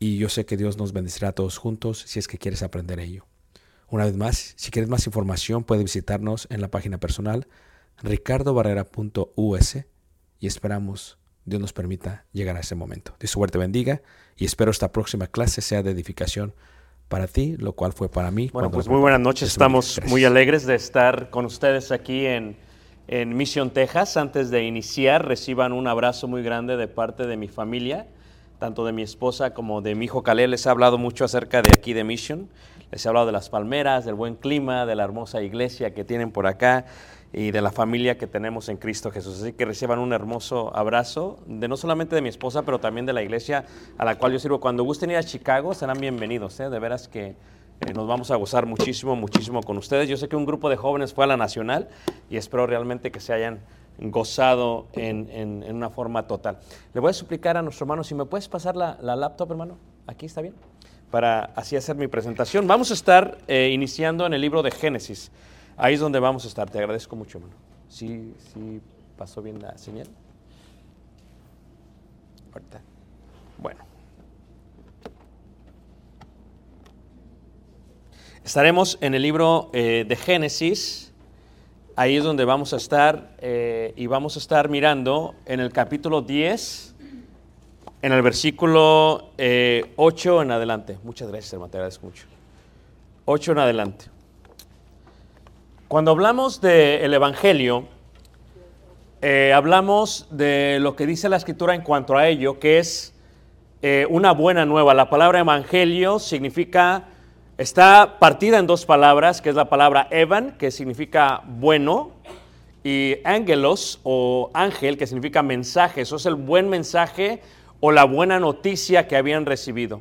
y yo sé que Dios nos bendecirá a todos juntos si es que quieres aprender ello. Una vez más, si quieres más información, puedes visitarnos en la página personal ricardobarrera.us y esperamos Dios nos permita llegar a ese momento. Dios suerte bendiga y espero esta próxima clase sea de edificación para ti, lo cual fue para mí. Bueno, pues muy buenas noches. Estamos Gracias. muy alegres de estar con ustedes aquí en, en Mission, Texas. Antes de iniciar, reciban un abrazo muy grande de parte de mi familia, tanto de mi esposa como de mi hijo Caleb. Les he hablado mucho acerca de aquí de Mission. Les he hablado de las palmeras, del buen clima, de la hermosa iglesia que tienen por acá y de la familia que tenemos en Cristo Jesús. Así que reciban un hermoso abrazo, de no solamente de mi esposa, pero también de la iglesia a la cual yo sirvo. Cuando gusten ir a Chicago, serán bienvenidos. ¿eh? De veras que eh, nos vamos a gozar muchísimo, muchísimo con ustedes. Yo sé que un grupo de jóvenes fue a la Nacional y espero realmente que se hayan gozado en, en- una forma total. Le voy a suplicar a nuestro hermano, si me puedes pasar la, la laptop, hermano, aquí está bien, para así hacer mi presentación. Vamos a estar eh, iniciando en el libro de Génesis. Ahí es donde vamos a estar. Te agradezco mucho, hermano. ¿Sí, sí pasó bien la señal? Ahorita. Bueno. Estaremos en el libro eh, de Génesis. Ahí es donde vamos a estar eh, y vamos a estar mirando en el capítulo 10 en el versículo eh, 8 en adelante. Muchas gracias, hermano, te agradezco mucho. 8 en adelante. Cuando hablamos del Evangelio, eh, hablamos de lo que dice la Escritura en cuanto a ello, que es eh, una buena nueva. La palabra Evangelio significa, está partida en dos palabras, que es la palabra Evan, que significa bueno, y Angelos o ángel, que significa mensaje. Eso es el buen mensaje o la buena noticia que habían recibido.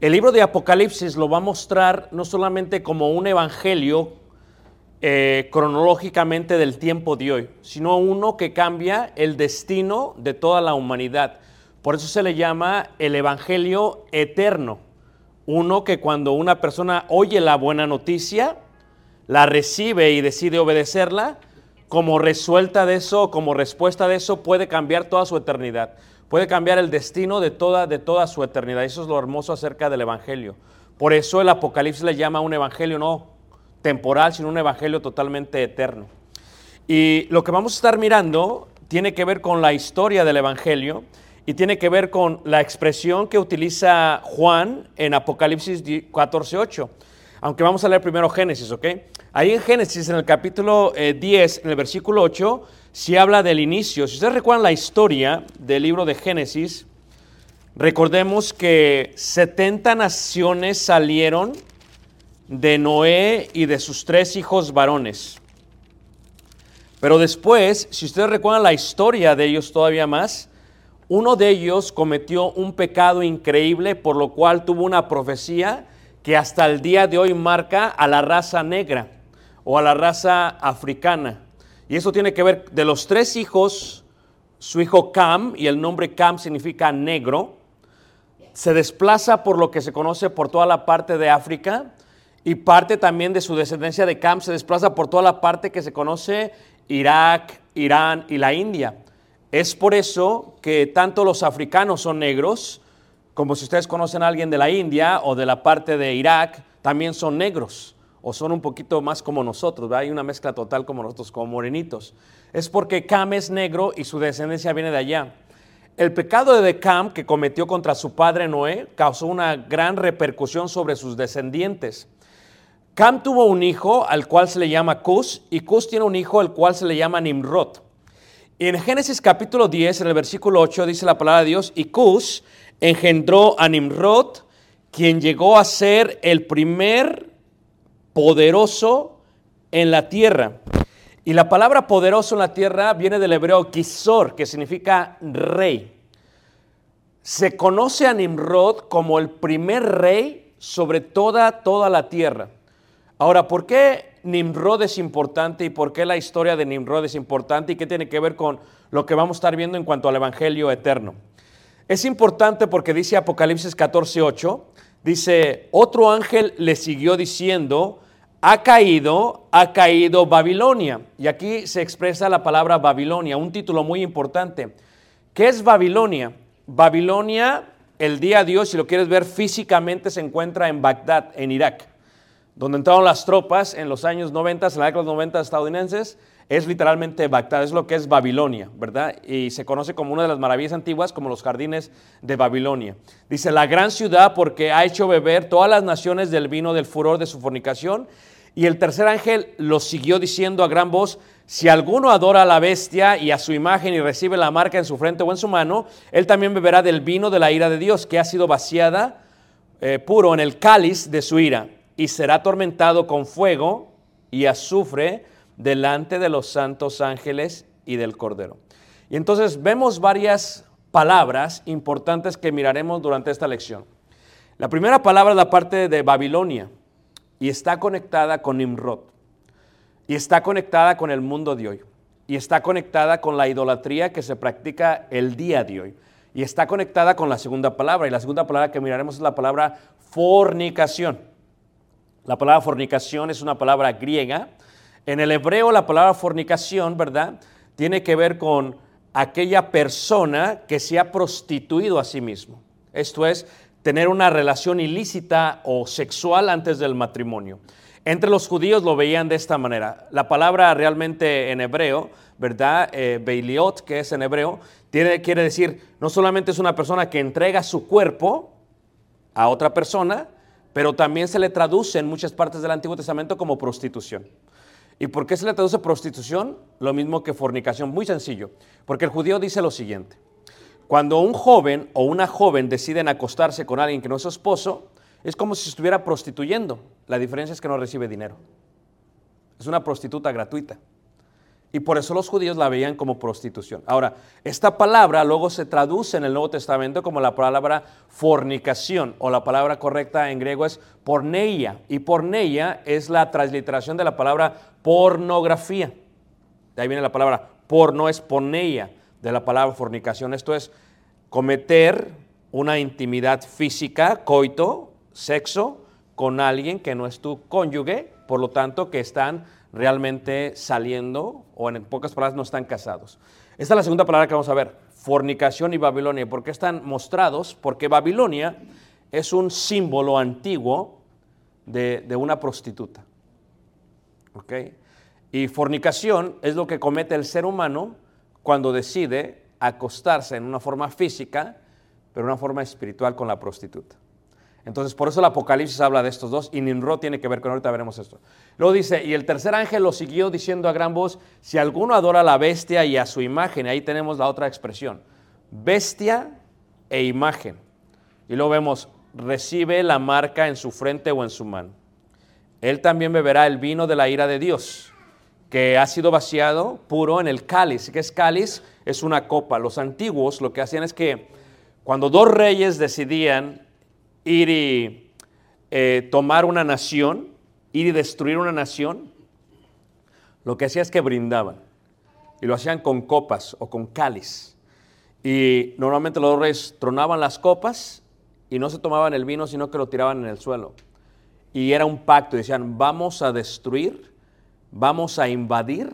El libro de Apocalipsis lo va a mostrar no solamente como un evangelio eh, cronológicamente del tiempo de hoy, sino uno que cambia el destino de toda la humanidad. Por eso se le llama el evangelio eterno. Uno que cuando una persona oye la buena noticia, la recibe y decide obedecerla, como resuelta de eso, como respuesta de eso, puede cambiar toda su eternidad. Puede cambiar el destino de toda, de toda su eternidad. Eso es lo hermoso acerca del Evangelio. Por eso el Apocalipsis le llama un Evangelio no temporal, sino un Evangelio totalmente eterno. Y lo que vamos a estar mirando tiene que ver con la historia del Evangelio y tiene que ver con la expresión que utiliza Juan en Apocalipsis 14.8. Aunque vamos a leer primero Génesis, ¿ok? Ahí en Génesis, en el capítulo eh, 10, en el versículo 8, se habla del inicio. Si ustedes recuerdan la historia del libro de Génesis, recordemos que 70 naciones salieron de Noé y de sus tres hijos varones. Pero después, si ustedes recuerdan la historia de ellos todavía más, uno de ellos cometió un pecado increíble por lo cual tuvo una profecía que hasta el día de hoy marca a la raza negra o a la raza africana. Y eso tiene que ver de los tres hijos, su hijo Cam, y el nombre Cam significa negro, se desplaza por lo que se conoce por toda la parte de África y parte también de su descendencia de Cam se desplaza por toda la parte que se conoce Irak, Irán y la India. Es por eso que tanto los africanos son negros, como si ustedes conocen a alguien de la India o de la parte de Irak, también son negros o son un poquito más como nosotros, ¿verdad? hay una mezcla total como nosotros, como morenitos. Es porque Cam es negro y su descendencia viene de allá. El pecado de Cam que cometió contra su padre Noé causó una gran repercusión sobre sus descendientes. Cam tuvo un hijo al cual se le llama Cus y Cus tiene un hijo al cual se le llama Nimrod. En Génesis capítulo 10, en el versículo 8, dice la palabra de Dios, y Cus engendró a Nimrod, quien llegó a ser el primer poderoso en la tierra. Y la palabra poderoso en la tierra viene del hebreo kisor, que significa rey. Se conoce a Nimrod como el primer rey sobre toda, toda la tierra. Ahora, ¿por qué Nimrod es importante y por qué la historia de Nimrod es importante y qué tiene que ver con lo que vamos a estar viendo en cuanto al Evangelio eterno? Es importante porque dice Apocalipsis 14:8, dice, otro ángel le siguió diciendo, ha caído, ha caído Babilonia. Y aquí se expresa la palabra Babilonia, un título muy importante. ¿Qué es Babilonia? Babilonia, el día de Dios, si lo quieres ver físicamente, se encuentra en Bagdad, en Irak, donde entraron las tropas en los años 90, en la década de los 90 estadounidenses, es literalmente Bagdad, es lo que es Babilonia, ¿verdad? Y se conoce como una de las maravillas antiguas, como los jardines de Babilonia. Dice, la gran ciudad porque ha hecho beber todas las naciones del vino del furor de su fornicación. Y el tercer ángel lo siguió diciendo a gran voz, si alguno adora a la bestia y a su imagen y recibe la marca en su frente o en su mano, él también beberá del vino de la ira de Dios, que ha sido vaciada eh, puro en el cáliz de su ira, y será atormentado con fuego y azufre delante de los santos ángeles y del Cordero. Y entonces vemos varias palabras importantes que miraremos durante esta lección. La primera palabra es la parte de Babilonia y está conectada con Nimrod y está conectada con el mundo de hoy y está conectada con la idolatría que se practica el día de hoy y está conectada con la segunda palabra y la segunda palabra que miraremos es la palabra fornicación. La palabra fornicación es una palabra griega en el hebreo la palabra fornicación, ¿verdad? Tiene que ver con aquella persona que se ha prostituido a sí mismo. Esto es, tener una relación ilícita o sexual antes del matrimonio. Entre los judíos lo veían de esta manera. La palabra realmente en hebreo, ¿verdad? Eh, Beiliot, que es en hebreo, quiere decir, no solamente es una persona que entrega su cuerpo a otra persona, pero también se le traduce en muchas partes del Antiguo Testamento como prostitución. ¿Y por qué se le traduce prostitución? Lo mismo que fornicación, muy sencillo. Porque el judío dice lo siguiente. Cuando un joven o una joven deciden acostarse con alguien que no es su esposo, es como si estuviera prostituyendo. La diferencia es que no recibe dinero. Es una prostituta gratuita. Y por eso los judíos la veían como prostitución. Ahora, esta palabra luego se traduce en el Nuevo Testamento como la palabra fornicación, o la palabra correcta en griego es porneia. Y porneia es la transliteración de la palabra pornografía. De ahí viene la palabra porno, es porneia de la palabra fornicación. Esto es cometer una intimidad física, coito, sexo, con alguien que no es tu cónyuge, por lo tanto que están realmente saliendo o en pocas palabras no están casados. Esta es la segunda palabra que vamos a ver, fornicación y Babilonia. ¿Por qué están mostrados? Porque Babilonia es un símbolo antiguo de, de una prostituta. ¿Ok? Y fornicación es lo que comete el ser humano cuando decide acostarse en una forma física, pero en una forma espiritual con la prostituta. Entonces, por eso el Apocalipsis habla de estos dos y Nimrod tiene que ver con, ahorita veremos esto. Luego dice, y el tercer ángel lo siguió diciendo a gran voz, si alguno adora a la bestia y a su imagen, ahí tenemos la otra expresión, bestia e imagen. Y luego vemos, recibe la marca en su frente o en su mano. Él también beberá el vino de la ira de Dios, que ha sido vaciado puro en el cáliz. ¿Qué es cáliz? Es una copa. Los antiguos lo que hacían es que cuando dos reyes decidían ir y eh, tomar una nación, ir y destruir una nación, lo que hacía es que brindaban. Y lo hacían con copas o con cáliz. Y normalmente los reyes tronaban las copas y no se tomaban el vino, sino que lo tiraban en el suelo. Y era un pacto. Decían, vamos a destruir, vamos a invadir.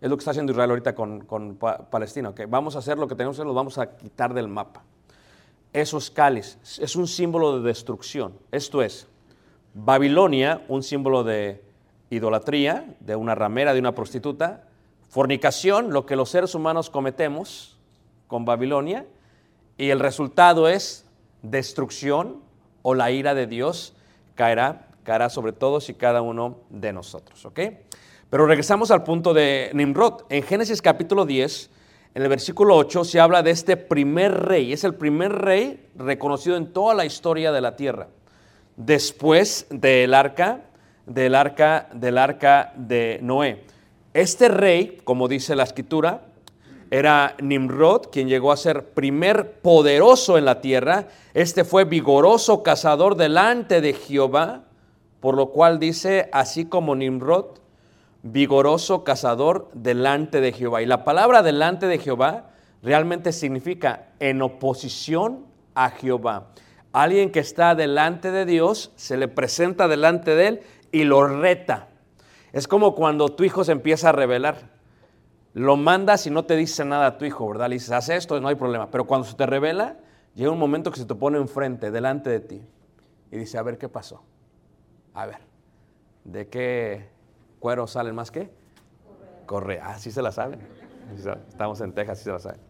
Es lo que está haciendo Israel ahorita con, con Palestina. que Vamos a hacer lo que tenemos que hacer, lo vamos a quitar del mapa esos cáliz. Es un símbolo de destrucción. Esto es, Babilonia, un símbolo de idolatría, de una ramera, de una prostituta. Fornicación, lo que los seres humanos cometemos con Babilonia. Y el resultado es destrucción o la ira de Dios caerá, caerá sobre todos y cada uno de nosotros. Pero regresamos al punto de Nimrod. En Génesis capítulo 10 en el versículo 8 se habla de este primer rey. Es el primer rey reconocido en toda la historia de la tierra. Después del arca, del arca, del arca de Noé. Este rey, como dice la escritura, era Nimrod, quien llegó a ser primer poderoso en la tierra. Este fue vigoroso cazador delante de Jehová, por lo cual dice, así como Nimrod, vigoroso cazador delante de Jehová. Y la palabra delante de Jehová realmente significa en oposición a Jehová. Alguien que está delante de Dios, se le presenta delante de él y lo reta. Es como cuando tu hijo se empieza a rebelar. Lo mandas y no te dice nada a tu hijo, ¿verdad? Le dices, haz esto, no hay problema. Pero cuando se te revela, llega un momento que se te pone enfrente, delante de ti. Y dice, a ver, ¿qué pasó? A ver, ¿de qué, cuero salen más que? Correa. Ah, sí se la saben. Estamos en Texas, sí se la saben.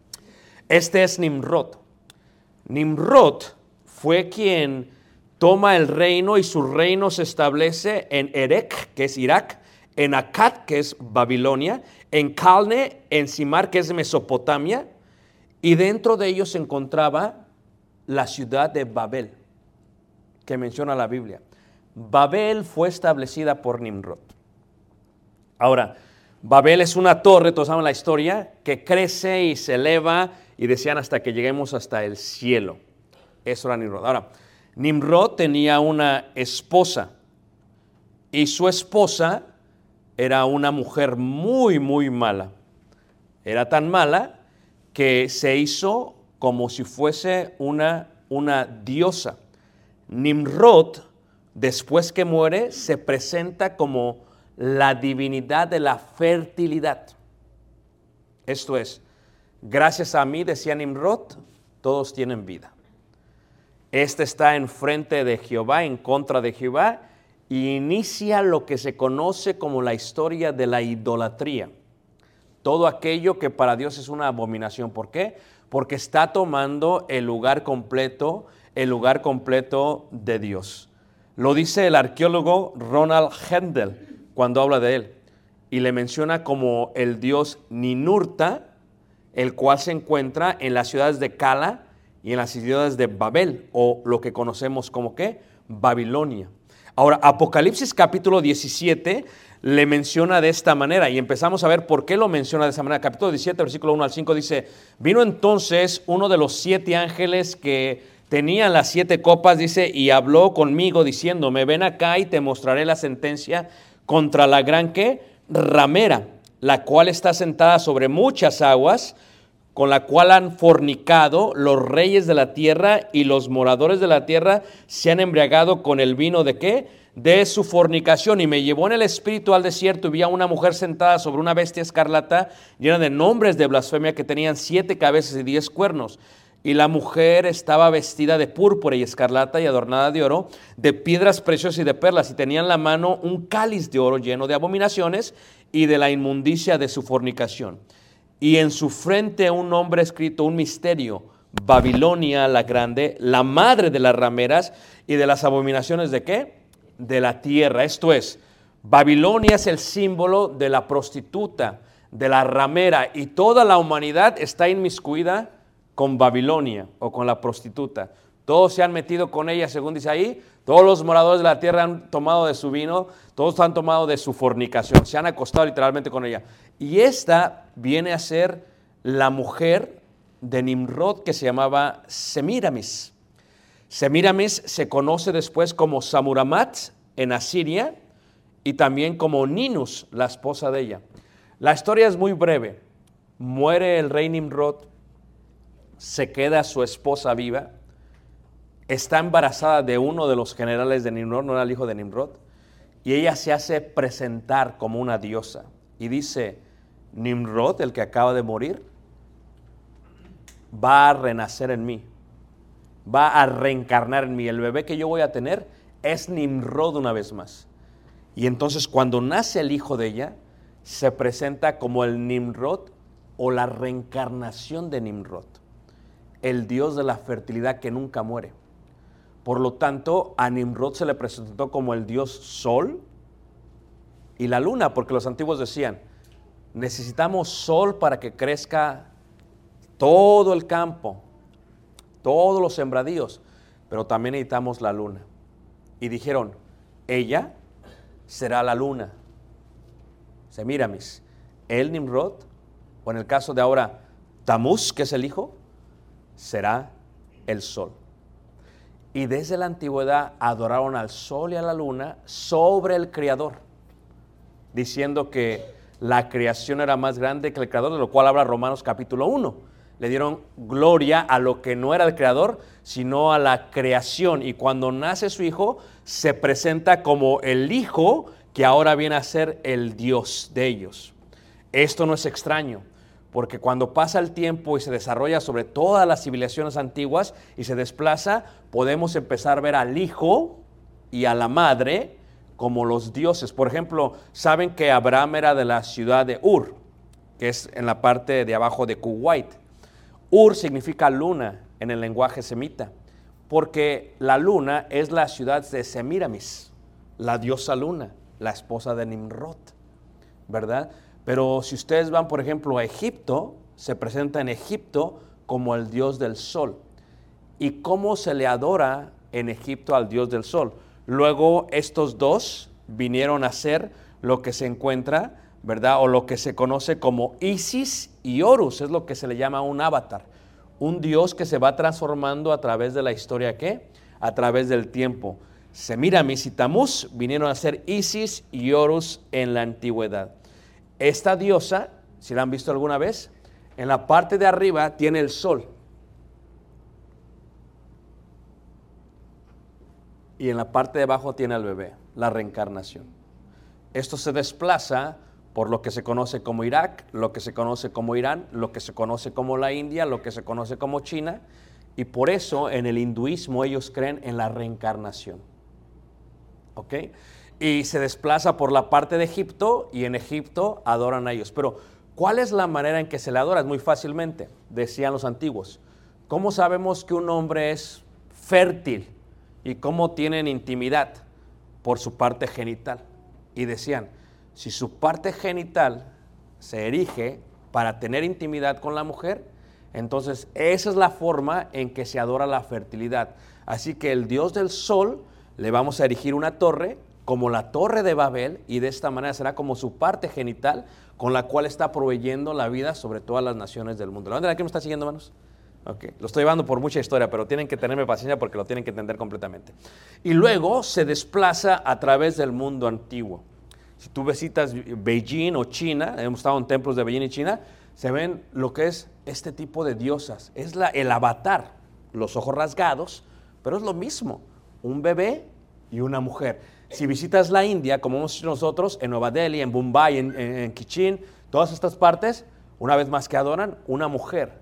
Este es Nimrod. Nimrod fue quien toma el reino y su reino se establece en Erech, que es Irak, en Akkad, que es Babilonia, en Calne, en Simar, que es Mesopotamia, y dentro de ellos se encontraba la ciudad de Babel, que menciona la Biblia. Babel fue establecida por Nimrod. Ahora, Babel es una torre, todos saben la historia, que crece y se eleva y decían hasta que lleguemos hasta el cielo. Eso era Nimrod. Ahora, Nimrod tenía una esposa y su esposa era una mujer muy, muy mala. Era tan mala que se hizo como si fuese una, una diosa. Nimrod, después que muere, se presenta como la divinidad de la fertilidad. Esto es, gracias a mí, decía Nimrod, todos tienen vida. Este está enfrente de Jehová, en contra de Jehová, y inicia lo que se conoce como la historia de la idolatría. Todo aquello que para Dios es una abominación. ¿Por qué? Porque está tomando el lugar completo, el lugar completo de Dios. Lo dice el arqueólogo Ronald Hendel cuando habla de él y le menciona como el dios Ninurta, el cual se encuentra en las ciudades de Cala y en las ciudades de Babel, o lo que conocemos como qué, Babilonia. Ahora, Apocalipsis capítulo 17 le menciona de esta manera y empezamos a ver por qué lo menciona de esa manera. Capítulo 17, versículo 1 al 5 dice, vino entonces uno de los siete ángeles que tenían las siete copas, dice, y habló conmigo diciéndome, ven acá y te mostraré la sentencia contra la gran que ramera, la cual está sentada sobre muchas aguas, con la cual han fornicado los reyes de la tierra y los moradores de la tierra se han embriagado con el vino de qué? De su fornicación. Y me llevó en el espíritu al desierto y vi a una mujer sentada sobre una bestia escarlata llena de nombres de blasfemia que tenían siete cabezas y diez cuernos. Y la mujer estaba vestida de púrpura y escarlata y adornada de oro, de piedras preciosas y de perlas, y tenía en la mano un cáliz de oro lleno de abominaciones y de la inmundicia de su fornicación y en su frente un nombre escrito, un misterio, Babilonia la grande, la madre de las rameras y de las abominaciones de qué? De la tierra. Esto es, Babilonia es el símbolo de la prostituta, de la ramera, y toda la humanidad está inmiscuida con Babilonia o con la prostituta. Todos se han metido con ella, según dice ahí. Todos los moradores de la tierra han tomado de su vino, todos han tomado de su fornicación, se han acostado literalmente con ella. Y esta viene a ser la mujer de Nimrod que se llamaba Semiramis. Semiramis se conoce después como Samuramat en Asiria y también como Ninus, la esposa de ella. La historia es muy breve. Muere el rey Nimrod, se queda su esposa viva, está embarazada de uno de los generales de Nimrod, no era el hijo de Nimrod, y ella se hace presentar como una diosa. Y dice, Nimrod, el que acaba de morir, va a renacer en mí, va a reencarnar en mí. El bebé que yo voy a tener es Nimrod una vez más. Y entonces cuando nace el hijo de ella, se presenta como el Nimrod o la reencarnación de Nimrod, el dios de la fertilidad que nunca muere. Por lo tanto, a Nimrod se le presentó como el dios sol y la luna, porque los antiguos decían, necesitamos sol para que crezca todo el campo, todos los sembradíos, pero también necesitamos la luna. Y dijeron, ella será la luna. Semiramis, el Nimrod, o en el caso de ahora, Tamuz, que es el hijo, será el sol. Y desde la antigüedad adoraron al sol y a la luna sobre el Creador, diciendo que la creación era más grande que el Creador, de lo cual habla Romanos capítulo 1. Le dieron gloria a lo que no era el Creador, sino a la creación. Y cuando nace su Hijo, se presenta como el Hijo que ahora viene a ser el Dios de ellos. Esto no es extraño, porque cuando pasa el tiempo y se desarrolla sobre todas las civilizaciones antiguas y se desplaza, podemos empezar a ver al Hijo y a la Madre como los dioses. Por ejemplo, saben que Abraham era de la ciudad de Ur, que es en la parte de abajo de Kuwait. Ur significa luna en el lenguaje semita, porque la luna es la ciudad de Semiramis, la diosa luna, la esposa de Nimrod, ¿verdad? Pero si ustedes van, por ejemplo, a Egipto, se presenta en Egipto como el dios del sol. ¿Y cómo se le adora en Egipto al dios del sol? Luego estos dos vinieron a ser lo que se encuentra, ¿verdad? O lo que se conoce como Isis y Horus, es lo que se le llama un avatar. Un dios que se va transformando a través de la historia, ¿qué? A través del tiempo. Semiramis y Tamuz vinieron a ser Isis y Horus en la antigüedad. Esta diosa, si la han visto alguna vez, en la parte de arriba tiene el sol. y en la parte de abajo tiene al bebé, la reencarnación. Esto se desplaza por lo que se conoce como Irak, lo que se conoce como Irán, lo que se conoce como la India, lo que se conoce como China, y por eso en el hinduismo ellos creen en la reencarnación. ¿ok? Y se desplaza por la parte de Egipto y en Egipto adoran a ellos. Pero, ¿cuál es la manera en que se le adora? Es muy fácilmente, decían los antiguos. ¿Cómo sabemos que un hombre es fértil y cómo tienen intimidad? Por su parte genital. Y decían, si su parte genital se erige para tener intimidad con la mujer, entonces esa es la forma en que se adora la fertilidad. Así que el Dios del Sol le vamos a erigir una torre como la torre de Babel y de esta manera será como su parte genital con la cual está proveyendo la vida sobre todas las naciones del mundo. ¿La bandera aquí me está siguiendo, hermanos? Ok, lo estoy llevando por mucha historia, pero tienen que tenerme paciencia porque lo tienen que entender completamente. Y luego se desplaza a través del mundo antiguo. Si tú visitas Beijing o China, hemos estado en templos de Beijing y China, se ven lo que es este tipo de diosas. Es la, el avatar, los ojos rasgados, pero es lo mismo, un bebé y una mujer. Si visitas la India, como hemos hecho nosotros, en Nueva Delhi, en en, en, en Kichin, todas estas partes, una vez más que adoran, una mujer.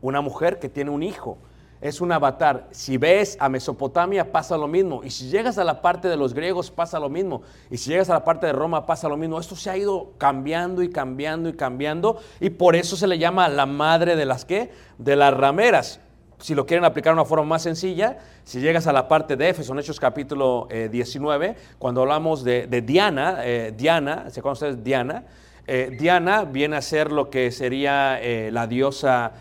Una mujer que tiene un hijo. Es un avatar. Si ves a Mesopotamia pasa lo mismo. Y si llegas a la parte de los griegos pasa lo mismo. Y si llegas a la parte de Roma pasa lo mismo. Esto se ha ido cambiando y cambiando y cambiando. Y por eso se le llama la madre de las qué? De las rameras si lo quieren aplicar de una forma más sencilla, si llegas a la parte de Éfeso, en Hechos capítulo eh, 19, cuando hablamos de, Diana, eh, Diana, ¿se acuerdan ustedes Diana? Eh, Diana viene a ser lo que sería eh, la diosa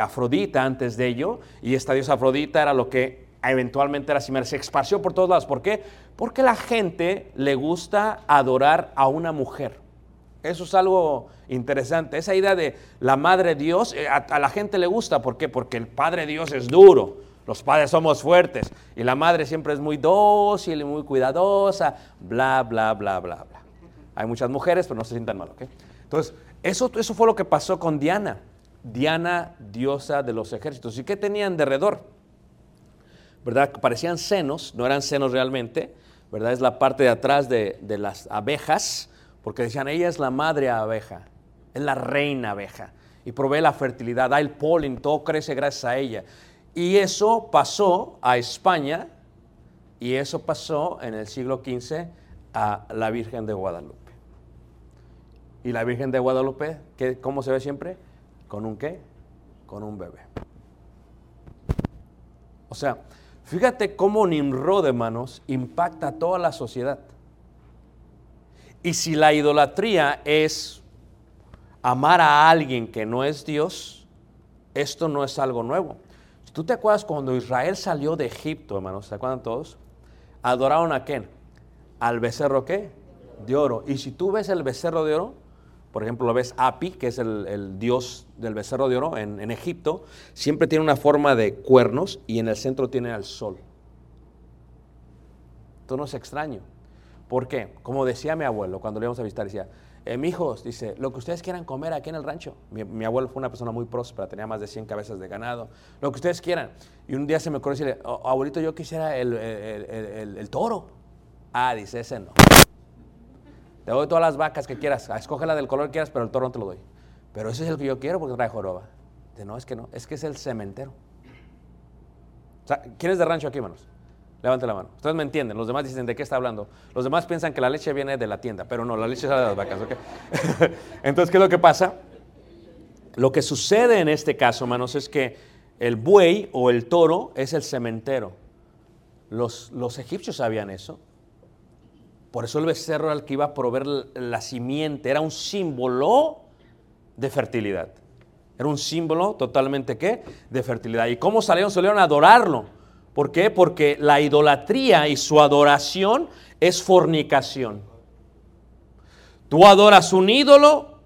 Afrodita antes de ello, y esta diosa Afrodita era lo que eventualmente era similar, se esparció por todos lados. ¿Por qué? Porque la gente le gusta adorar a una mujer. Eso es algo interesante. Esa idea de la madre Dios, a, a, la gente le gusta. ¿Por qué? Porque el padre Dios es duro. Los padres somos fuertes. Y la madre siempre es muy dócil y muy cuidadosa. Bla, bla, bla, bla, bla. Hay muchas mujeres, pero no se sientan mal, ¿ok? Entonces, eso, eso fue lo que pasó con Diana. Diana, diosa de los ejércitos. ¿Y qué tenían de alrededor? ¿Verdad? Parecían senos, no eran senos realmente. ¿Verdad? Es la parte de atrás de, de las abejas porque decían, ella es la madre abeja, es la reina abeja, y provee la fertilidad, da el polen, todo crece gracias a ella. Y eso pasó a España, y eso pasó en el siglo XV a la Virgen de Guadalupe. Y la Virgen de Guadalupe, ¿qué, ¿cómo se ve siempre? ¿Con un qué? Con un bebé. O sea, fíjate cómo Nimrod, hermanos, impacta a toda la sociedad. Y si la idolatría es amar a alguien que no es Dios, esto no es algo nuevo. Si tú te acuerdas cuando Israel salió de Egipto, hermanos, ¿se acuerdan todos? Adoraron a quién? Al becerro qué? De oro. Y si tú ves el becerro de oro, por ejemplo, lo ves Api, que es el, dios del becerro de oro en, en, Egipto, siempre tiene una forma de cuernos y en el centro tiene al sol. Esto no es extraño. ¿Por qué? Como decía mi abuelo cuando le íbamos a visitar, decía, eh, mi hijos, dice, lo que ustedes quieran comer aquí en el rancho. Mi, abuelo fue una persona muy próspera, tenía más de 100 cabezas de ganado, lo que ustedes quieran. Y un día se me ocurrió decirle, abuelito, yo quisiera el, el, el, el, toro. Ah, dice, ese no. Te doy todas las vacas que quieras, escoge la del color que quieras, pero el toro no te lo doy. Pero ese es el que yo quiero porque trae joroba. Dice, no, es que no, es que es el cementero. O sea, ¿quién es de rancho aquí, manos? Levante la mano. Ustedes me entienden. Los demás dicen de qué está hablando. Los demás piensan que la leche viene de la tienda, pero no, la leche sale de las vacas. ¿okay? Entonces, ¿qué es lo que pasa? Lo que sucede en este caso, hermanos, es que el buey o el toro es el cementero. Los, los egipcios sabían eso. Por eso el becerro era el que iba a proveer la simiente. Era un símbolo de fertilidad. Era un símbolo totalmente, ¿qué? De fertilidad. ¿Y cómo salieron? Salieron a adorarlo. ¿Por qué? Porque la idolatría y su adoración es fornicación. Tú adoras un ídolo,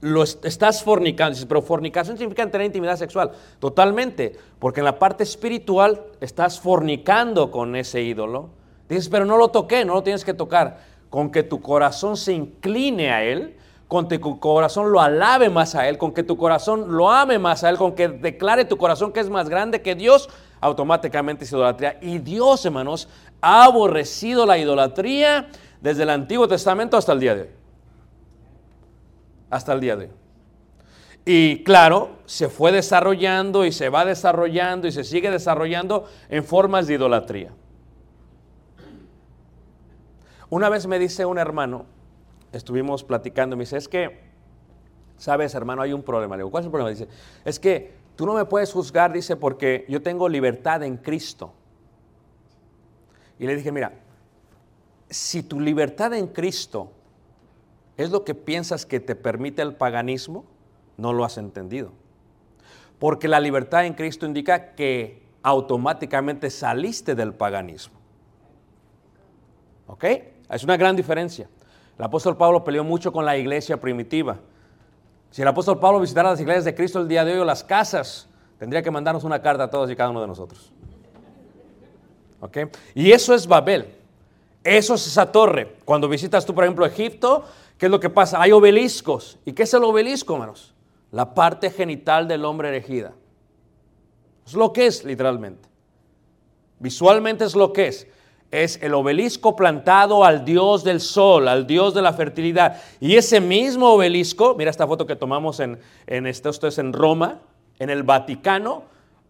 lo estás fornicando. Pero fornicación significa tener intimidad sexual. Totalmente. Porque en la parte espiritual estás fornicando con ese ídolo. Dices, pero no lo toqué, no lo tienes que tocar. Con que tu corazón se incline a él, con que tu corazón lo alabe más a él, con que tu corazón lo ame más a él, con que declare tu corazón que es más grande que Dios, automáticamente es idolatría. Y Dios, hermanos, ha aborrecido la idolatría desde el Antiguo Testamento hasta el día de hoy. Hasta el día de hoy. Y claro, se fue desarrollando y se va desarrollando y se sigue desarrollando en formas de idolatría. Una vez me dice un hermano, estuvimos platicando, me dice, es que, sabes hermano, hay un problema. Le digo, ¿cuál es el problema? Dice, es que tú no me puedes juzgar, dice, porque yo tengo libertad en Cristo. Y le dije, mira, si tu libertad en Cristo es lo que piensas que te permite el paganismo, no lo has entendido. Porque la libertad en Cristo indica que automáticamente saliste del paganismo. ¿Ok? Es una gran diferencia. El apóstol Pablo peleó mucho con la iglesia primitiva. Si el apóstol Pablo visitara las iglesias de Cristo el día de hoy o las casas, tendría que mandarnos una carta a todos y cada uno de nosotros. ¿Ok? Y eso es Babel. Eso es esa torre. Cuando visitas tú, por ejemplo, Egipto, ¿qué es lo que pasa? Hay obeliscos. ¿Y qué es el obelisco, hermanos? La parte genital del hombre erigida. Es lo que es, literalmente. Visualmente es lo que es. Es el obelisco plantado al dios del sol, al dios de la fertilidad. Y ese mismo obelisco, mira esta foto que tomamos en, esto es en Roma, en el Vaticano,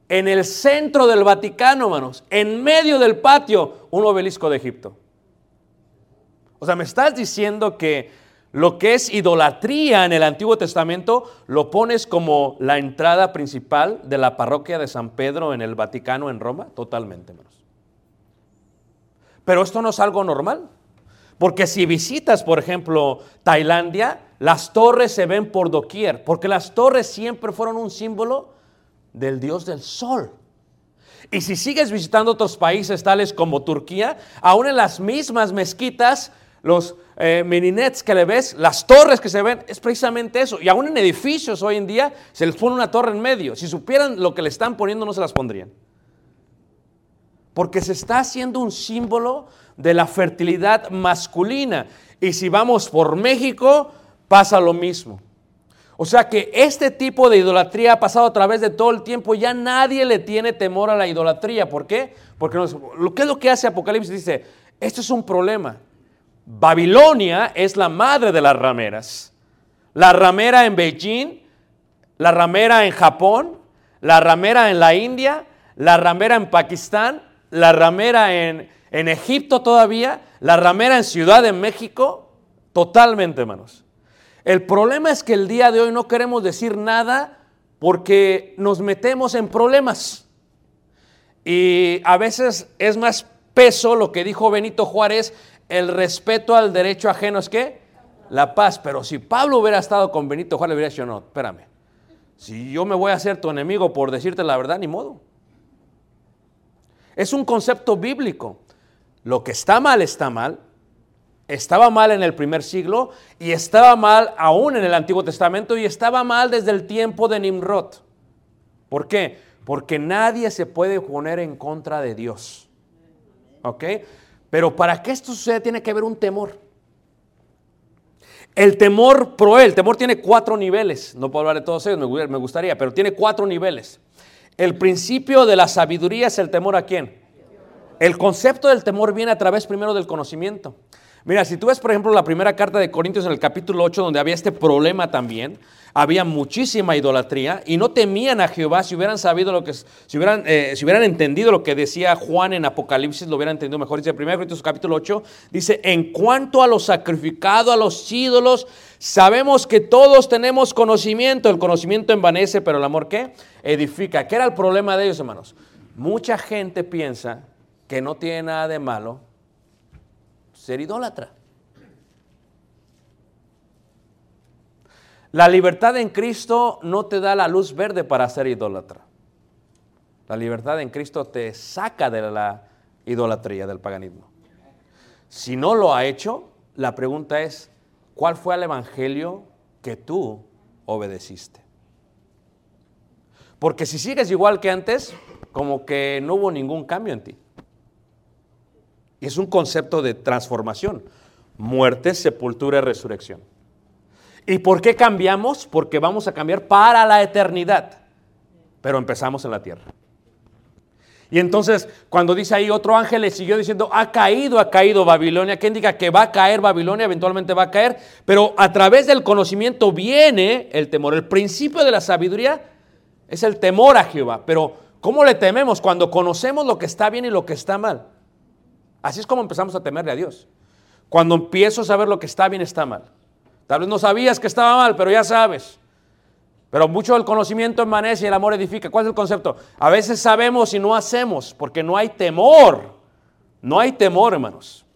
en el centro del Vaticano, hermanos, en medio del patio, un obelisco de Egipto. O sea, me estás diciendo que lo que es idolatría en el Antiguo Testamento lo pones como la entrada principal de la parroquia de San Pedro en el Vaticano en Roma, totalmente menos. Pero esto no es algo normal, porque si visitas, por ejemplo, Tailandia, las torres se ven por doquier, porque las torres siempre fueron un símbolo del dios del sol. Y si sigues visitando otros países tales como Turquía, aún en las mismas mezquitas los eh, mininets que le ves, las torres que se ven, es precisamente eso. Y aún en edificios hoy en día se les pone una torre en medio. Si supieran lo que le están poniendo, no se las pondrían. Porque se está haciendo un símbolo de la fertilidad masculina. Y si vamos por México, pasa lo mismo. O sea que este tipo de idolatría ha pasado a través de todo el tiempo. Ya nadie le tiene temor a la idolatría. ¿Por qué? Porque lo que es lo que hace Apocalipsis dice, esto es un problema. Babilonia es la madre de las rameras. La ramera en Beijing, la ramera en Japón, la ramera en la India, la ramera en Pakistán, la ramera en, en Egipto todavía, la ramera en Ciudad de México, totalmente, hermanos. El problema es que el día de hoy no queremos decir nada porque nos metemos en problemas. Y a veces es más peso lo que dijo Benito Juárez el respeto al derecho ajeno es qué? La paz. Pero si Pablo hubiera estado con Benito Juárez, le hubiera dicho, no, espérame. Si yo me voy a hacer tu enemigo por decirte la verdad, ni modo. Es un concepto bíblico. Lo que está mal está mal. Estaba mal en el primer siglo y estaba mal aún en el Antiguo Testamento y estaba mal desde el tiempo de Nimrod. ¿Por qué? Porque nadie se puede poner en contra de Dios. ¿Ok? Pero para que esto suceda tiene que haber un temor. El temor pro el temor tiene cuatro niveles. No puedo hablar de todos ellos, me gustaría, pero tiene cuatro niveles. El principio de la sabiduría es el temor a quién. El concepto del temor viene a través primero del conocimiento. Mira, si tú ves, por ejemplo, la primera carta de Corintios en el capítulo 8, donde había este problema también, había muchísima idolatría y no temían a Jehová si hubieran sabido lo que, si hubieran, eh, si hubieran entendido lo que decía Juan en Apocalipsis, lo hubieran entendido mejor. Dice 1 Corintios capítulo 8, dice, en cuanto a lo sacrificado a los ídolos, sabemos que todos tenemos conocimiento, el conocimiento envanece, pero el amor ¿qué? Edifica. ¿Qué era el problema de ellos, hermanos? Mucha gente piensa que no tiene nada de malo ser idólatra. La libertad en Cristo no te da la luz verde para ser idólatra. La libertad en Cristo te saca de la idolatría, del paganismo. Si no lo ha hecho, la pregunta es, ¿cuál fue el evangelio que tú obedeciste? Porque si sigues igual que antes, como que no hubo ningún cambio en ti. Y es un concepto de transformación. Muerte, sepultura y resurrección. ¿Y por qué cambiamos? Porque vamos a cambiar para la eternidad. Pero empezamos en la tierra. Y entonces, cuando dice ahí otro ángel le siguió diciendo, ha caído, ha caído Babilonia. ¿Quién diga que va a caer Babilonia? Eventualmente va a caer. Pero a través del conocimiento viene el temor. El principio de la sabiduría es el temor a Jehová. Pero, ¿cómo le tememos? Cuando conocemos lo que está bien y lo que está mal. Así es como empezamos a temerle a Dios. Cuando empiezo a saber lo que está bien, está mal. Tal vez no sabías que estaba mal, pero ya sabes. Pero mucho del conocimiento emanece y el amor edifica. ¿Cuál es el concepto? A veces sabemos y no hacemos porque no hay temor. No hay temor, hermanos.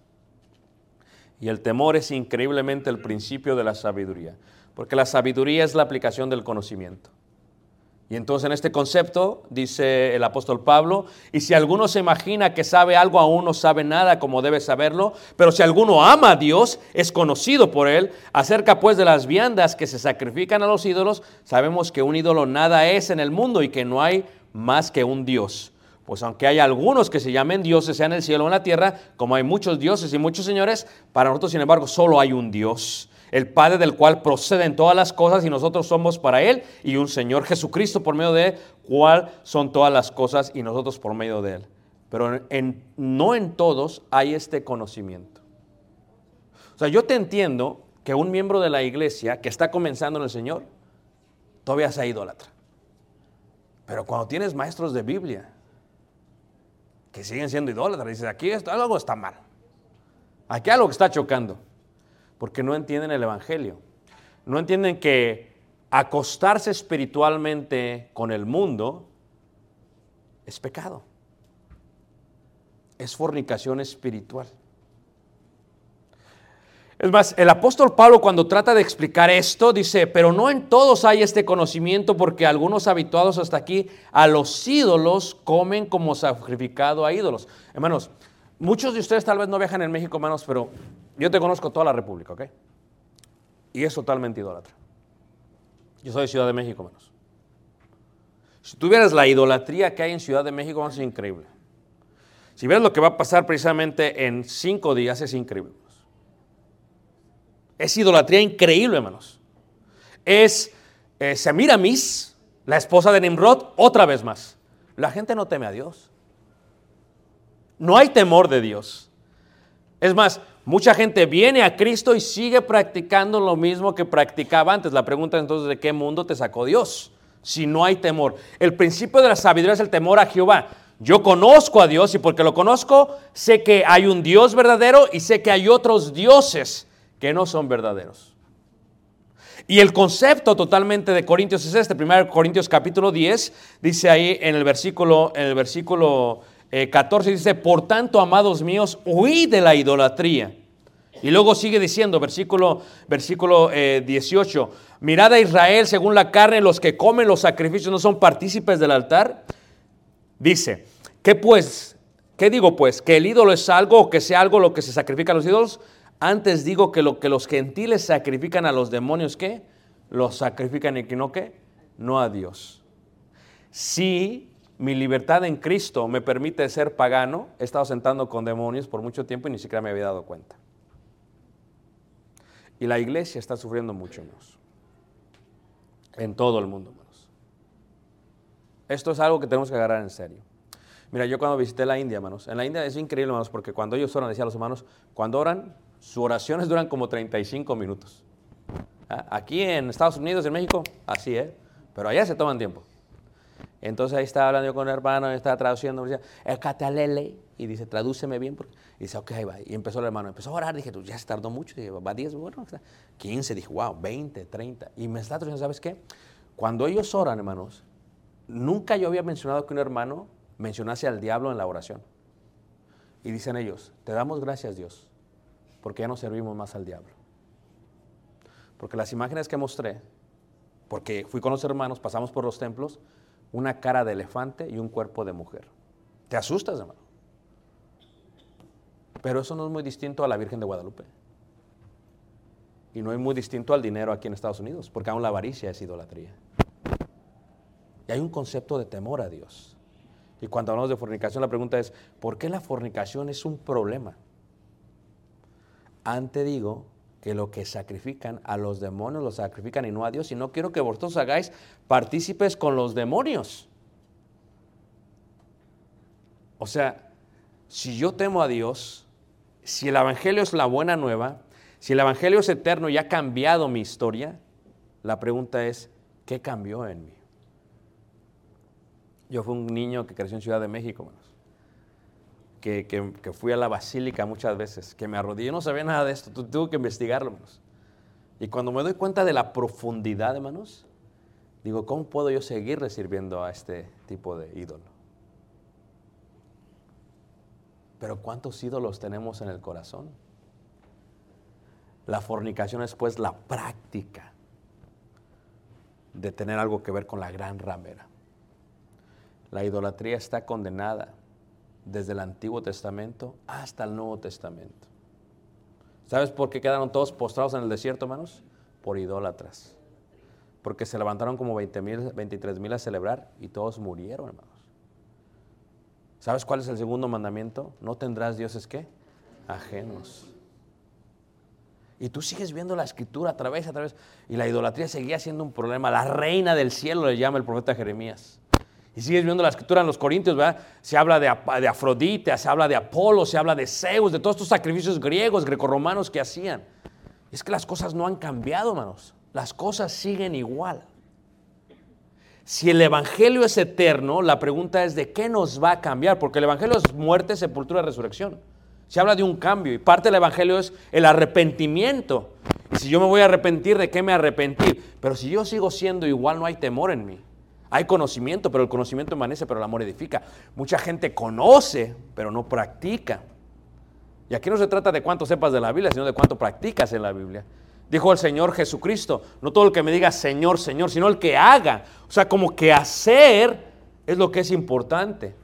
Y el temor es increíblemente el principio de la sabiduría, porque la sabiduría es la aplicación del conocimiento. Y entonces en este concepto dice el apóstol Pablo, y si alguno se imagina que sabe algo, aún no sabe nada como debe saberlo, pero si alguno ama a Dios, es conocido por él. Acerca pues de las viandas que se sacrifican a los ídolos, sabemos que un ídolo nada es en el mundo y que no hay más que un Dios. Pues aunque hay algunos que se llamen dioses, sea en el cielo o en la tierra, como hay muchos dioses y muchos señores, para nosotros sin embargo solo hay un Dios el Padre del cual proceden todas las cosas y nosotros somos para Él y un Señor Jesucristo por medio de Él, cual son todas las cosas y nosotros por medio de Él. Pero en, no en todos hay este conocimiento. O sea, yo te entiendo que un miembro de la iglesia que está comenzando en el Señor todavía se idólatra. Pero cuando tienes maestros de Biblia que siguen siendo idólatras, dices, aquí algo está mal. Aquí algo está chocando porque no entienden el Evangelio. No entienden que acostarse espiritualmente con el mundo es pecado. Es fornicación espiritual. Es más, el apóstol Pablo cuando trata de explicar esto dice, pero no en todos hay este conocimiento porque algunos habituados hasta aquí a los ídolos comen como sacrificado a ídolos. Hermanos, muchos de ustedes tal vez no viajan en México, hermanos, pero yo te conozco toda la República, ¿ok? Y es totalmente idólatra. Yo soy de Ciudad de México, menos. Si tuvieras la idolatría que hay en Ciudad de México, es increíble. Si ves lo que va a pasar precisamente en cinco días, es increíble. Es idolatría increíble, hermanos. Es eh, Semiramis, la esposa de Nimrod, otra vez más. La gente no teme a Dios. No hay temor de Dios. Es más, Mucha gente viene a Cristo y sigue practicando lo mismo que practicaba antes. La pregunta entonces, ¿de qué mundo te sacó Dios? Si no hay temor. El principio de la sabiduría es el temor a Jehová. Yo conozco a Dios y porque lo conozco, sé que hay un Dios verdadero y sé que hay otros dioses que no son verdaderos. Y el concepto totalmente de Corintios es este, 1 Corintios capítulo 10, dice ahí en el versículo, en el versículo 14 eh, dice, por tanto, amados míos, huid de la idolatría. Y luego sigue diciendo, versículo, versículo 18, eh, mirad a Israel según la carne, los que comen los sacrificios no son partícipes del altar. Dice, ¿qué pues? ¿Qué digo pues? ¿Que el ídolo es algo o que sea algo lo que se sacrifica a los ídolos? Antes digo que lo que los gentiles sacrifican a los demonios, ¿qué? Los sacrifican y que no, ¿qué? No a Dios. Sí, mi libertad en Cristo me permite ser pagano, he estado sentando con demonios por mucho tiempo y ni siquiera me había dado cuenta. Y la iglesia está sufriendo mucho, más En todo el mundo, hermanos. Esto es algo que tenemos que agarrar en serio. Mira, yo cuando visité la India, hermanos, en la India es increíble, hermanos, porque cuando ellos oran, decía a los hermanos, cuando oran, sus oraciones duran como 35 minutos. ¿Ah? Aquí en Estados Unidos, en México, así, ¿eh? Pero allá se toman tiempo. Entonces ahí estaba hablando yo con un hermano, estaba traduciendo, decía, el catalele, y dice, tradúceme bien. Y dice, ok, va. Y empezó el hermano, empezó a orar, dije, tú ya se tardó mucho, dije, va 10, bueno, 15, dije, wow, 20, 30. Y me está traduciendo, ¿sabes qué? Cuando ellos oran, hermanos, nunca yo había mencionado que un hermano mencionase al diablo en la oración. Y dicen ellos, te damos gracias Dios, porque ya no servimos más al diablo. Porque las imágenes que mostré, porque fui con los hermanos, pasamos por los templos, una cara de elefante y un cuerpo de mujer. ¿Te asustas, hermano? Pero eso no es muy distinto a la Virgen de Guadalupe. Y no es muy distinto al dinero aquí en Estados Unidos, porque aún la avaricia es idolatría. Y hay un concepto de temor a Dios. Y cuando hablamos de fornicación, la pregunta es, ¿por qué la fornicación es un problema? Ante digo que lo que sacrifican a los demonios lo sacrifican y no a Dios. Y no quiero que vosotros hagáis partícipes con los demonios. O sea, si yo temo a Dios, si el Evangelio es la buena nueva, si el Evangelio es eterno y ha cambiado mi historia, la pregunta es, ¿qué cambió en mí? Yo fui un niño que creció en Ciudad de México, que, fui a la basílica muchas veces, que me arrodillé, no sabía nada de esto, tu- tuve que investigarlo, hermanos. Y cuando me doy cuenta de la profundidad, hermanos, digo, ¿cómo puedo yo seguirle sirviendo a este tipo de ídolo? Pero ¿cuántos ídolos tenemos en el corazón? La fornicación es pues la práctica de tener algo que ver con la gran ramera. La idolatría está condenada desde el Antiguo Testamento hasta el Nuevo Testamento. ¿Sabes por qué quedaron todos postrados en el desierto, hermanos? Por idólatras. Porque se levantaron como 20 mil, 23 mil a celebrar y todos murieron, hermanos. ¿Sabes cuál es el segundo mandamiento? No tendrás dioses qué? Ajenos. Y tú sigues viendo la escritura a través, a través. Y la idolatría seguía siendo un problema. La reina del cielo le llama el profeta Jeremías. Y sigues viendo la escritura en los Corintios. Se habla de, de Afrodita, se habla de Apolo, se habla de Zeus, de todos estos sacrificios griegos, grecorromanos que hacían. Es que las cosas no han cambiado, hermanos. Las cosas siguen igual. Si el Evangelio es eterno, la pregunta es de qué nos va a cambiar, porque el Evangelio es muerte, sepultura, resurrección. Se habla de un cambio y parte del Evangelio es el arrepentimiento. Y si yo me voy a arrepentir, ¿de qué me arrepentí? Pero si yo sigo siendo igual, no hay temor en mí. Hay conocimiento, pero el conocimiento emanece, pero el amor edifica. Mucha gente conoce, pero no practica. Y aquí no se trata de cuánto sepas de la Biblia, sino de cuánto practicas en la Biblia. Dijo el Señor Jesucristo, no todo el que me diga Señor, Señor, sino el que haga. O sea, como que hacer es lo que es importante.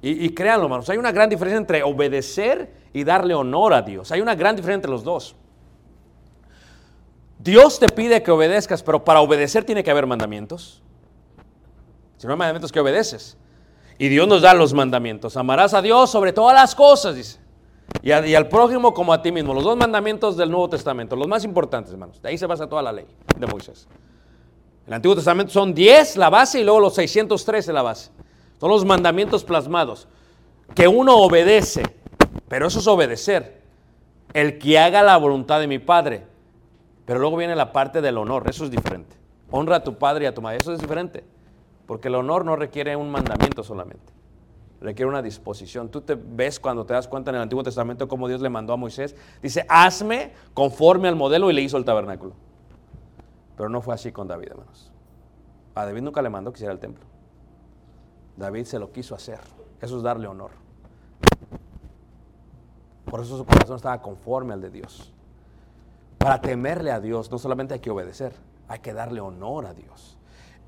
Y, y créanlo, hermanos, hay una gran diferencia entre obedecer y darle honor a Dios. Hay una gran diferencia entre los dos. Dios te pide que obedezcas, pero para obedecer tiene que haber mandamientos. Si no hay mandamientos, que obedeces? Y Dios nos da los mandamientos. Amarás a Dios sobre todas las cosas, dice. Y, al prójimo como a ti mismo. Los dos mandamientos del Nuevo Testamento, los más importantes, hermanos. De ahí se basa toda la ley de Moisés. El Antiguo Testamento son 10 la base y luego los 613 la base. Son los mandamientos plasmados. Que uno obedece, pero eso es obedecer. El que haga la voluntad de mi Padre. Pero luego viene la parte del honor, eso es diferente. Honra a tu padre y a tu madre, eso es diferente. Porque el honor no requiere un mandamiento solamente, requiere una disposición. Tú te ves cuando te das cuenta en el Antiguo Testamento cómo Dios le mandó a Moisés, dice, hazme conforme al modelo y le hizo el tabernáculo. Pero no fue así con David, hermanos. A David nunca le mandó que hiciera el templo. David se lo quiso hacer. Eso es darle honor. Por eso su corazón estaba conforme al de Dios. Para temerle a Dios no solamente hay que obedecer, hay que darle honor a Dios.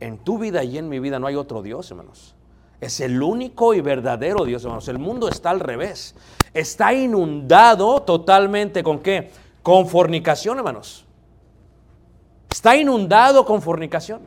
En tu vida y en mi vida no hay otro Dios, hermanos. Es el único y verdadero Dios, hermanos. El mundo está al revés. Está inundado totalmente con qué? Con fornicación, hermanos. Está inundado con fornicación.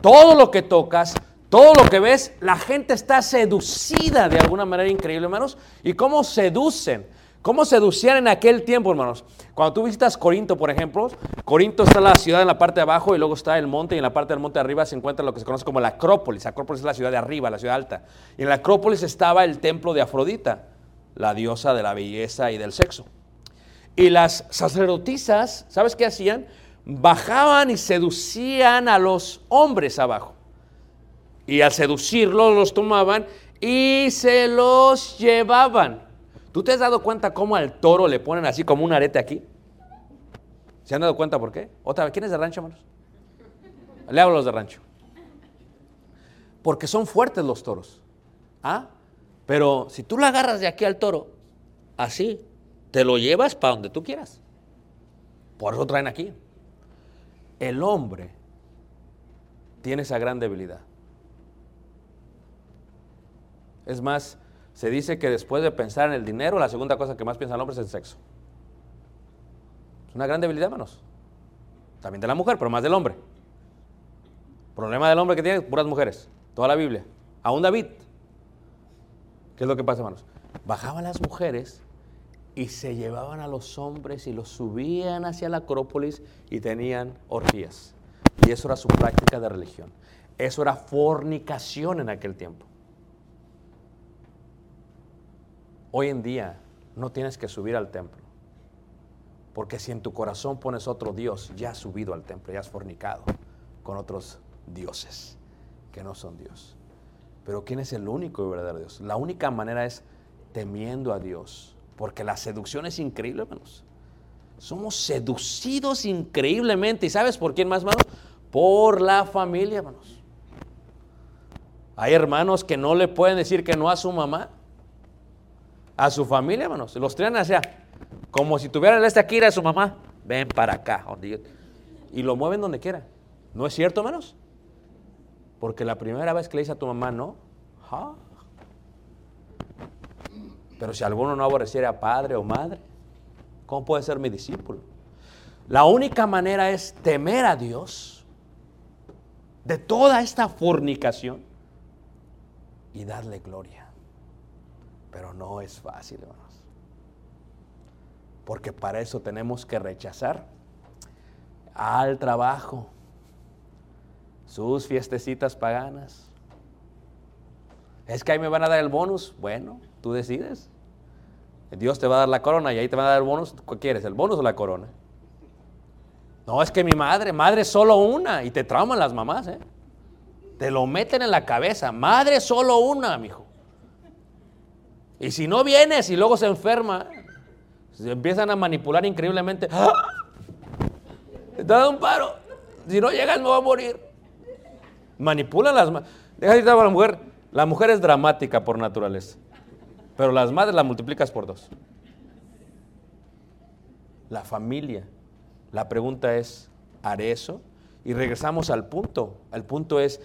Todo lo que tocas, todo lo que ves, la gente está seducida de alguna manera increíble, hermanos. ¿Y cómo seducen? ¿Cómo seducían en aquel tiempo, hermanos? Cuando tú visitas Corinto, por ejemplo, Corinto está la ciudad en la parte de abajo y luego está el monte y en la parte del monte de arriba se encuentra lo que se conoce como la Acrópolis. Acrópolis es la ciudad de arriba, la ciudad alta. Y en la Acrópolis estaba el templo de Afrodita, la diosa de la belleza y del sexo. Y las sacerdotisas, ¿sabes qué hacían? Bajaban y seducían a los hombres abajo. Y al seducirlos los tomaban y se los llevaban. ¿Tú te has dado cuenta cómo al toro le ponen así como un arete aquí? ¿Se han dado cuenta por qué? Otra vez, ¿quién es de rancho, hermanos? Le hablo a los de rancho. Porque son fuertes los toros. ¿Ah? Pero si tú le agarras de aquí al toro, así, te lo llevas para donde tú quieras. Por eso traen aquí. El hombre tiene esa gran debilidad. Es más, se dice que después de pensar en el dinero, la segunda cosa que más piensa el hombre es el sexo. Es una gran debilidad, hermanos. También de la mujer, pero más del hombre. Problema del hombre que tiene puras mujeres. Toda la Biblia. Aún David. ¿Qué es lo que pasa, hermanos? Bajaban las mujeres y se llevaban a los hombres y los subían hacia la Acrópolis y tenían orgías. Y eso era su práctica de religión. Eso era fornicación en aquel tiempo. Hoy en día no tienes que subir al templo. Porque si en tu corazón pones otro Dios, ya has subido al templo, ya has fornicado con otros dioses que no son Dios. Pero ¿quién es el único y verdadero Dios? La única manera es temiendo a Dios. Porque la seducción es increíble, hermanos. Somos seducidos increíblemente. ¿Y sabes por quién más, hermanos? Por la familia, hermanos. Hay hermanos que no le pueden decir que no a su mamá, a su familia, hermanos. Los traen hacia, como si tuvieran este aquí, a su mamá. Ven para acá. Y lo mueven donde quiera. ¿No es cierto, hermanos? Porque la primera vez que le dice a tu mamá no, pero si alguno no aborreciera a padre o madre, ¿cómo puede ser mi discípulo? La única manera es temer a Dios de toda esta fornicación y darle gloria. Pero no es fácil, hermanos. Porque para eso tenemos que rechazar al trabajo, sus fiestecitas paganas. Es que ahí me van a dar el bonus. Bueno, tú decides. Dios te va a dar la corona y ahí te va a dar el bonus. ¿Qué quieres? ¿El bonus o la corona? No, es que mi madre, madre solo una. Y te trauman las mamás, ¿eh? Te lo meten en la cabeza. Madre solo una, mijo. Y si no vienes y luego se enferma, se empiezan a manipular increíblemente. ¡Ah! Da un paro. Si no llegas, me voy a morir. Manipulan las madres. Deja de a la mujer. La mujer es dramática por naturaleza. Pero las madres la multiplicas por dos. La familia. La pregunta es, ¿haré eso? Y regresamos al punto. El punto es,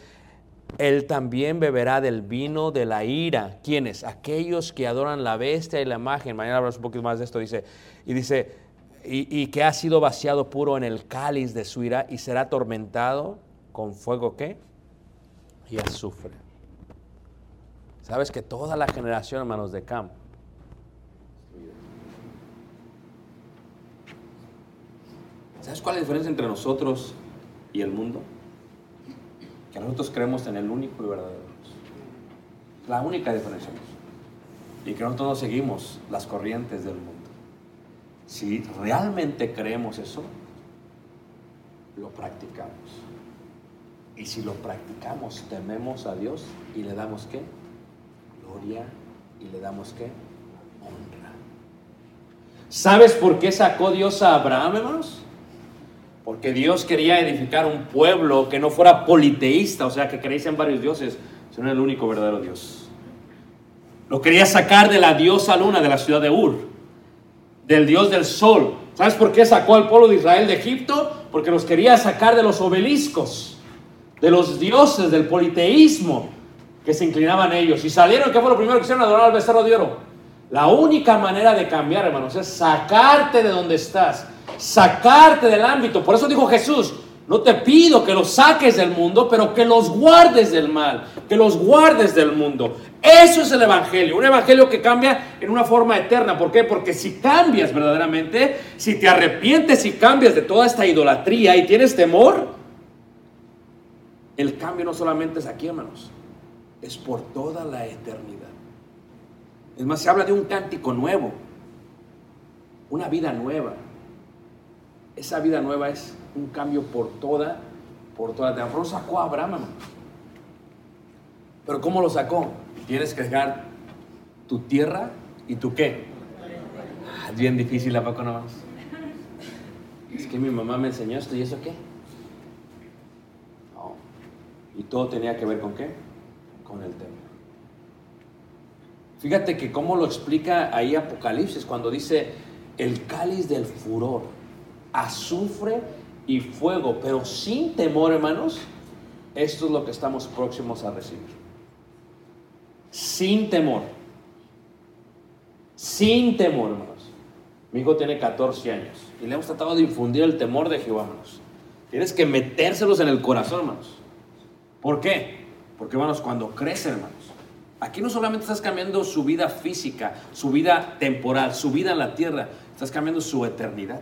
él también beberá del vino de la ira. ¿Quiénes? Aquellos que adoran la bestia y la imagen. Mañana hablamos un poquito más de esto. Dice, y dice, y, que ha sido vaciado puro en el cáliz de su ira y será atormentado con fuego qué? Y azufre. ¿Sabes que toda la generación, hermanos, de Cam, ¿sabes cuál es la diferencia entre nosotros y el mundo? Nosotros creemos en el único y verdadero Dios. La única diferencia. Y que nosotros no seguimos las corrientes del mundo. Si realmente creemos eso, lo practicamos. Y si lo practicamos, tememos a Dios y le damos qué? Gloria y le damos qué? Honra. ¿Sabes por qué sacó Dios a Abraham, hermanos? Porque Dios quería edificar un pueblo que no fuera politeísta, o sea, que creyese en varios dioses, sino en el único verdadero Dios. Lo quería sacar de la diosa luna de la ciudad de Ur, del dios del sol. ¿Sabes por qué sacó al pueblo de Israel de Egipto? Porque los quería sacar de los obeliscos, de los dioses, del politeísmo que se inclinaban ellos. Y salieron, ¿qué fue lo primero que hicieron? Adorar al becerro de oro. La única manera de cambiar, hermanos, es sacarte de donde estás, sacarte del ámbito. Por eso dijo Jesús, no te pido que los saques del mundo, pero que los guardes del mal, que los guardes del mundo. Eso es el Evangelio, un Evangelio que cambia en una forma eterna. ¿Por qué? Porque si cambias verdaderamente, si te arrepientes y cambias de toda esta idolatría y tienes temor, el cambio no solamente es aquí, hermanos, es por toda la eternidad. Es más, se habla de un cántico nuevo, una vida nueva. Esa vida nueva es un cambio por toda, por toda. Por eso sacó a Abraham. Pero ¿cómo lo sacó? Tienes que dejar tu tierra y tu qué. Ah, es bien difícil, ¿a poco no? Es que mi mamá me enseñó esto y eso qué. No. Y todo tenía que ver con qué? Con el temor. Fíjate que cómo lo explica ahí Apocalipsis cuando dice el cáliz del furor, azufre y fuego, pero sin temor, hermanos, esto es lo que estamos próximos a recibir. Sin temor. Sin temor, hermanos. Mi hijo tiene 14 años y le hemos tratado de infundir el temor de Jehová, hermanos. Tienes que metérselos en el corazón, hermanos. ¿Por qué? Porque, hermanos, cuando crece, hermanos, aquí no solamente estás cambiando su vida física, su vida temporal, su vida en la tierra, estás cambiando su eternidad.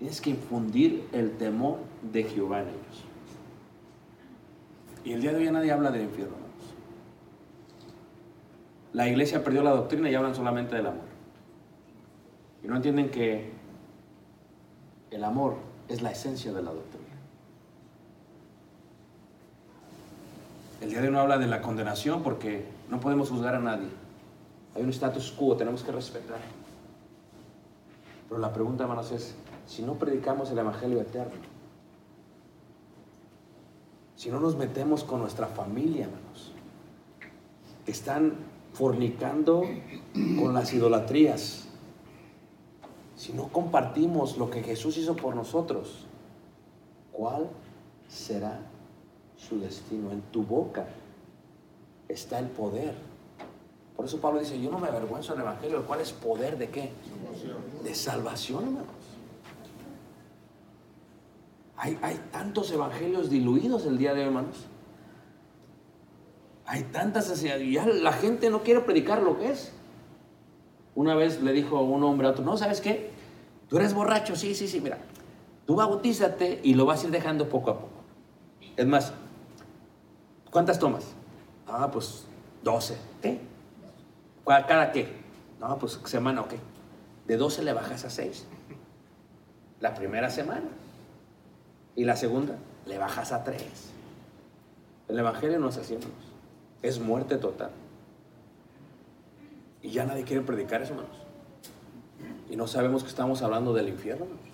Tienes que infundir el temor de Jehová en ellos. Y el día de hoy nadie habla del infierno, hermanos. La iglesia perdió la doctrina y hablan solamente del amor. Y no entienden que el amor es la esencia de la doctrina. El día de hoy no habla de la condenación porque no podemos juzgar a nadie. Hay un status quo, tenemos que respetar. Pero la pregunta, hermanos, es, si no predicamos el Evangelio eterno, si no nos metemos con nuestra familia, hermanos, que están fornicando con las idolatrías, si no compartimos lo que Jesús hizo por nosotros, ¿cuál será su destino? En tu boca está el poder. Por eso Pablo dice, yo no me avergüenzo del Evangelio, el cual es poder de qué? De salvación, hermanos. Hay, tantos evangelios diluidos el día de hoy, hermanos. Hay tantas. Y ya la gente no quiere predicar lo que es. Una vez le dijo un hombre a otro, no, ¿sabes qué? Tú eres borracho, sí, sí, sí, mira. Tú bautízate y lo vas a ir dejando poco a poco. Es más, ¿cuántas tomas? Ah, pues 12. ¿Qué? ¿Cuá- ¿Cada qué? No, pues semana o qué. De 12 le bajas a 6. La primera semana. Y la segunda le bajas a 3. El Evangelio no es así, hermanos. Es muerte total. Y ya nadie quiere predicar eso, hermanos. Y no sabemos que estamos hablando del infierno, hermanos.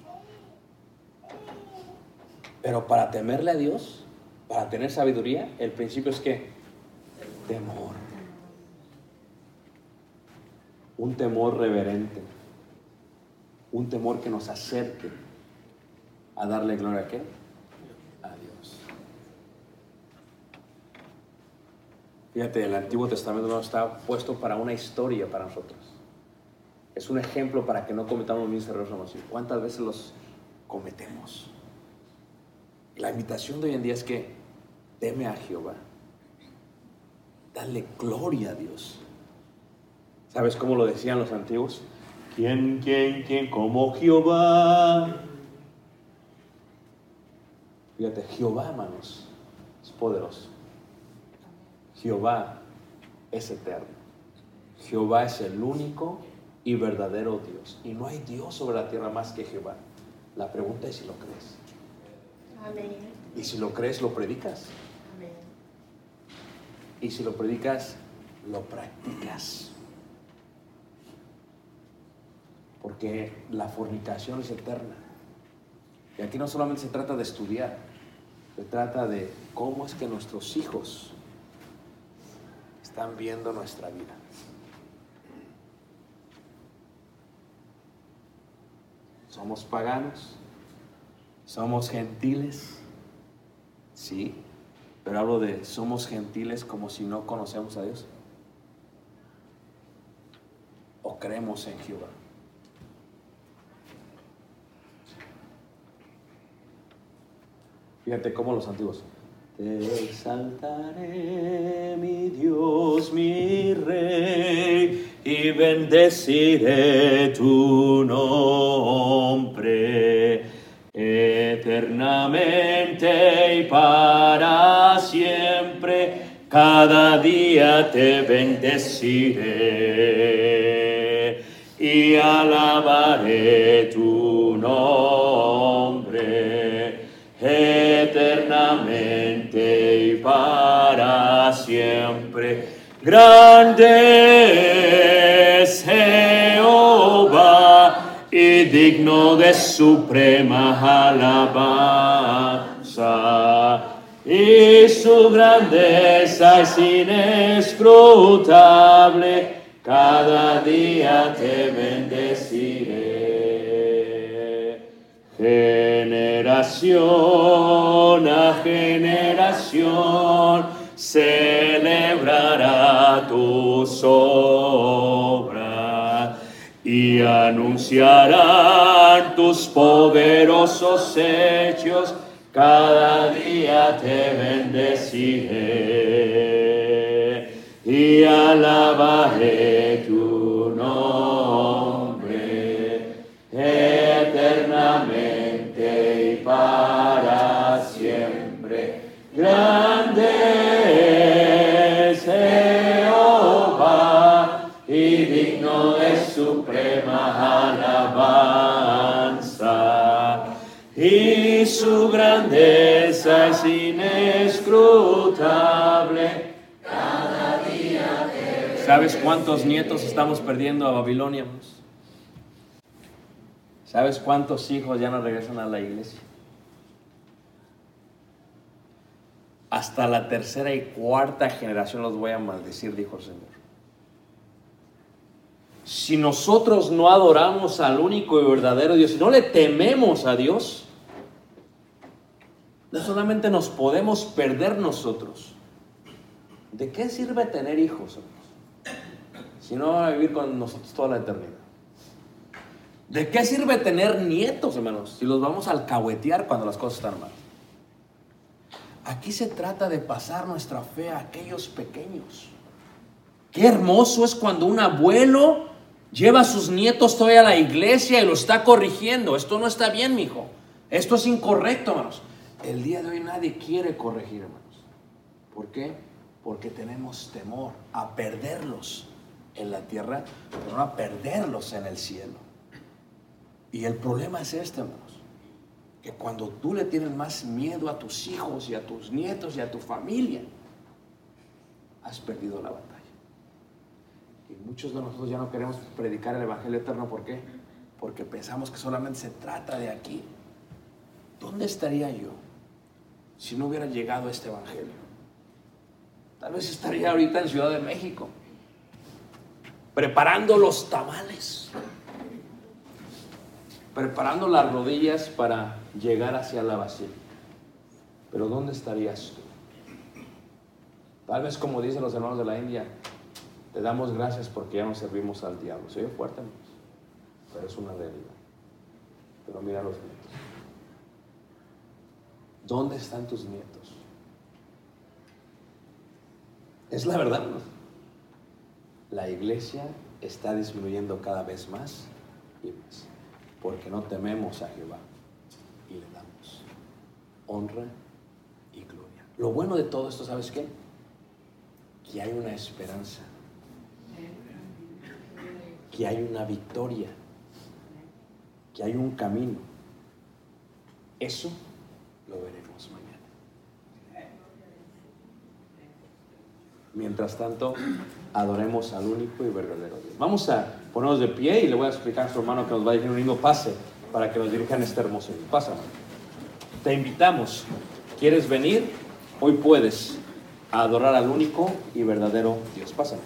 Pero para temerle a Dios, para tener sabiduría, el principio es que temor. Un temor reverente. Un temor que nos acerque a darle gloria a qué? A Dios. Fíjate, el Antiguo Testamento no está puesto para una historia para nosotros. Es un ejemplo para que no cometamos mismos errores. hermanos. ¿Y ¿Cuántas veces los cometemos? La invitación de hoy en día es que teme a Jehová. Dale gloria a Dios. ¿Sabes cómo lo decían los antiguos? ¿Quién, quién, quién como Jehová? Fíjate, Jehová, hermanos, es poderoso. Jehová es eterno. Jehová es el único y verdadero Dios. Y no hay Dios sobre la tierra más que Jehová. La pregunta es si lo crees. Amén. Y si lo crees, lo predicas. Amén. Y si lo predicas, lo practicas. Porque la fornicación es eterna. Y aquí no solamente se trata de estudiar, se trata de cómo es que nuestros hijos están viendo nuestra vida. Somos paganos, somos gentiles, sí, pero hablo de somos gentiles como si no conocemos a Dios. O creemos en Jehová. Fíjate cómo los antiguos. Te exaltaré, mi Dios, mi Rey, y bendeciré tu nombre eternamente y para siempre. Cada día te bendeciré y alabaré tu nombre para siempre. Grande es Jehová y digno de suprema alabanza. Y su grandeza es inescrutable, cada día te bendeciré. Generación a generación celebrará tus obras y anunciarán tus poderosos hechos. Cada día te bendeciré y alabaré tu Grande es Jehová y digno de suprema alabanza. Y su grandeza es inescrutable, ¿Sabes cuántos nietos estamos perdiendo a Babilonia? ¿Sabes cuántos hijos ya no regresan a la iglesia? Hasta la tercera y cuarta generación los voy a maldecir, dijo el Señor. Si nosotros no adoramos al único y verdadero Dios, si no le tememos a Dios, no solamente nos podemos perder nosotros. ¿De qué sirve tener hijos? Si no van a vivir con nosotros toda la eternidad. ¿De qué sirve tener nietos, hermanos? Si los vamos a alcahuetear cuando las cosas están mal. Aquí se trata de pasar nuestra fe a aquellos pequeños. Qué hermoso es cuando un abuelo lleva a sus nietos todavía a la iglesia y lo está corrigiendo. Esto no está bien, mijo. Esto es incorrecto, hermanos. El día de hoy nadie quiere corregir, hermanos. ¿Por qué? Porque tenemos temor a perderlos en la tierra, pero no a perderlos en el cielo. Y el problema es este, hermanos que cuando tú le tienes más miedo a tus hijos y a tus nietos y a tu familia, has perdido la batalla. Y muchos de nosotros ya no queremos predicar el Evangelio eterno, ¿por qué? Porque pensamos que solamente se trata de aquí. ¿Dónde estaría yo si no hubiera llegado este Evangelio? Tal vez estaría ahorita en Ciudad de México, preparando los tamales preparando las rodillas para llegar hacia la basílica. Pero ¿dónde estarías tú? Tal vez como dicen los hermanos de la India, te damos gracias porque ya no servimos al diablo. Se oye fuerte, hermanos, pero es una realidad. Pero mira los nietos. ¿Dónde están tus nietos? Es la verdad. La iglesia está disminuyendo cada vez más y más porque no tememos a Jehová y le damos honra y gloria. Lo bueno de todo esto, ¿sabes qué? Que hay una esperanza, que hay una victoria, que hay un camino. Eso lo veremos mañana. Mientras tanto, adoremos al único y verdadero Dios. Vamos a ponernos de pie y le voy a explicar a nuestro hermano que nos va a decir un lindo pase para que nos dirijan este hermoso. Pasa. Te invitamos. ¿Quieres venir? Hoy puedes a adorar al único y verdadero Dios. Pasa.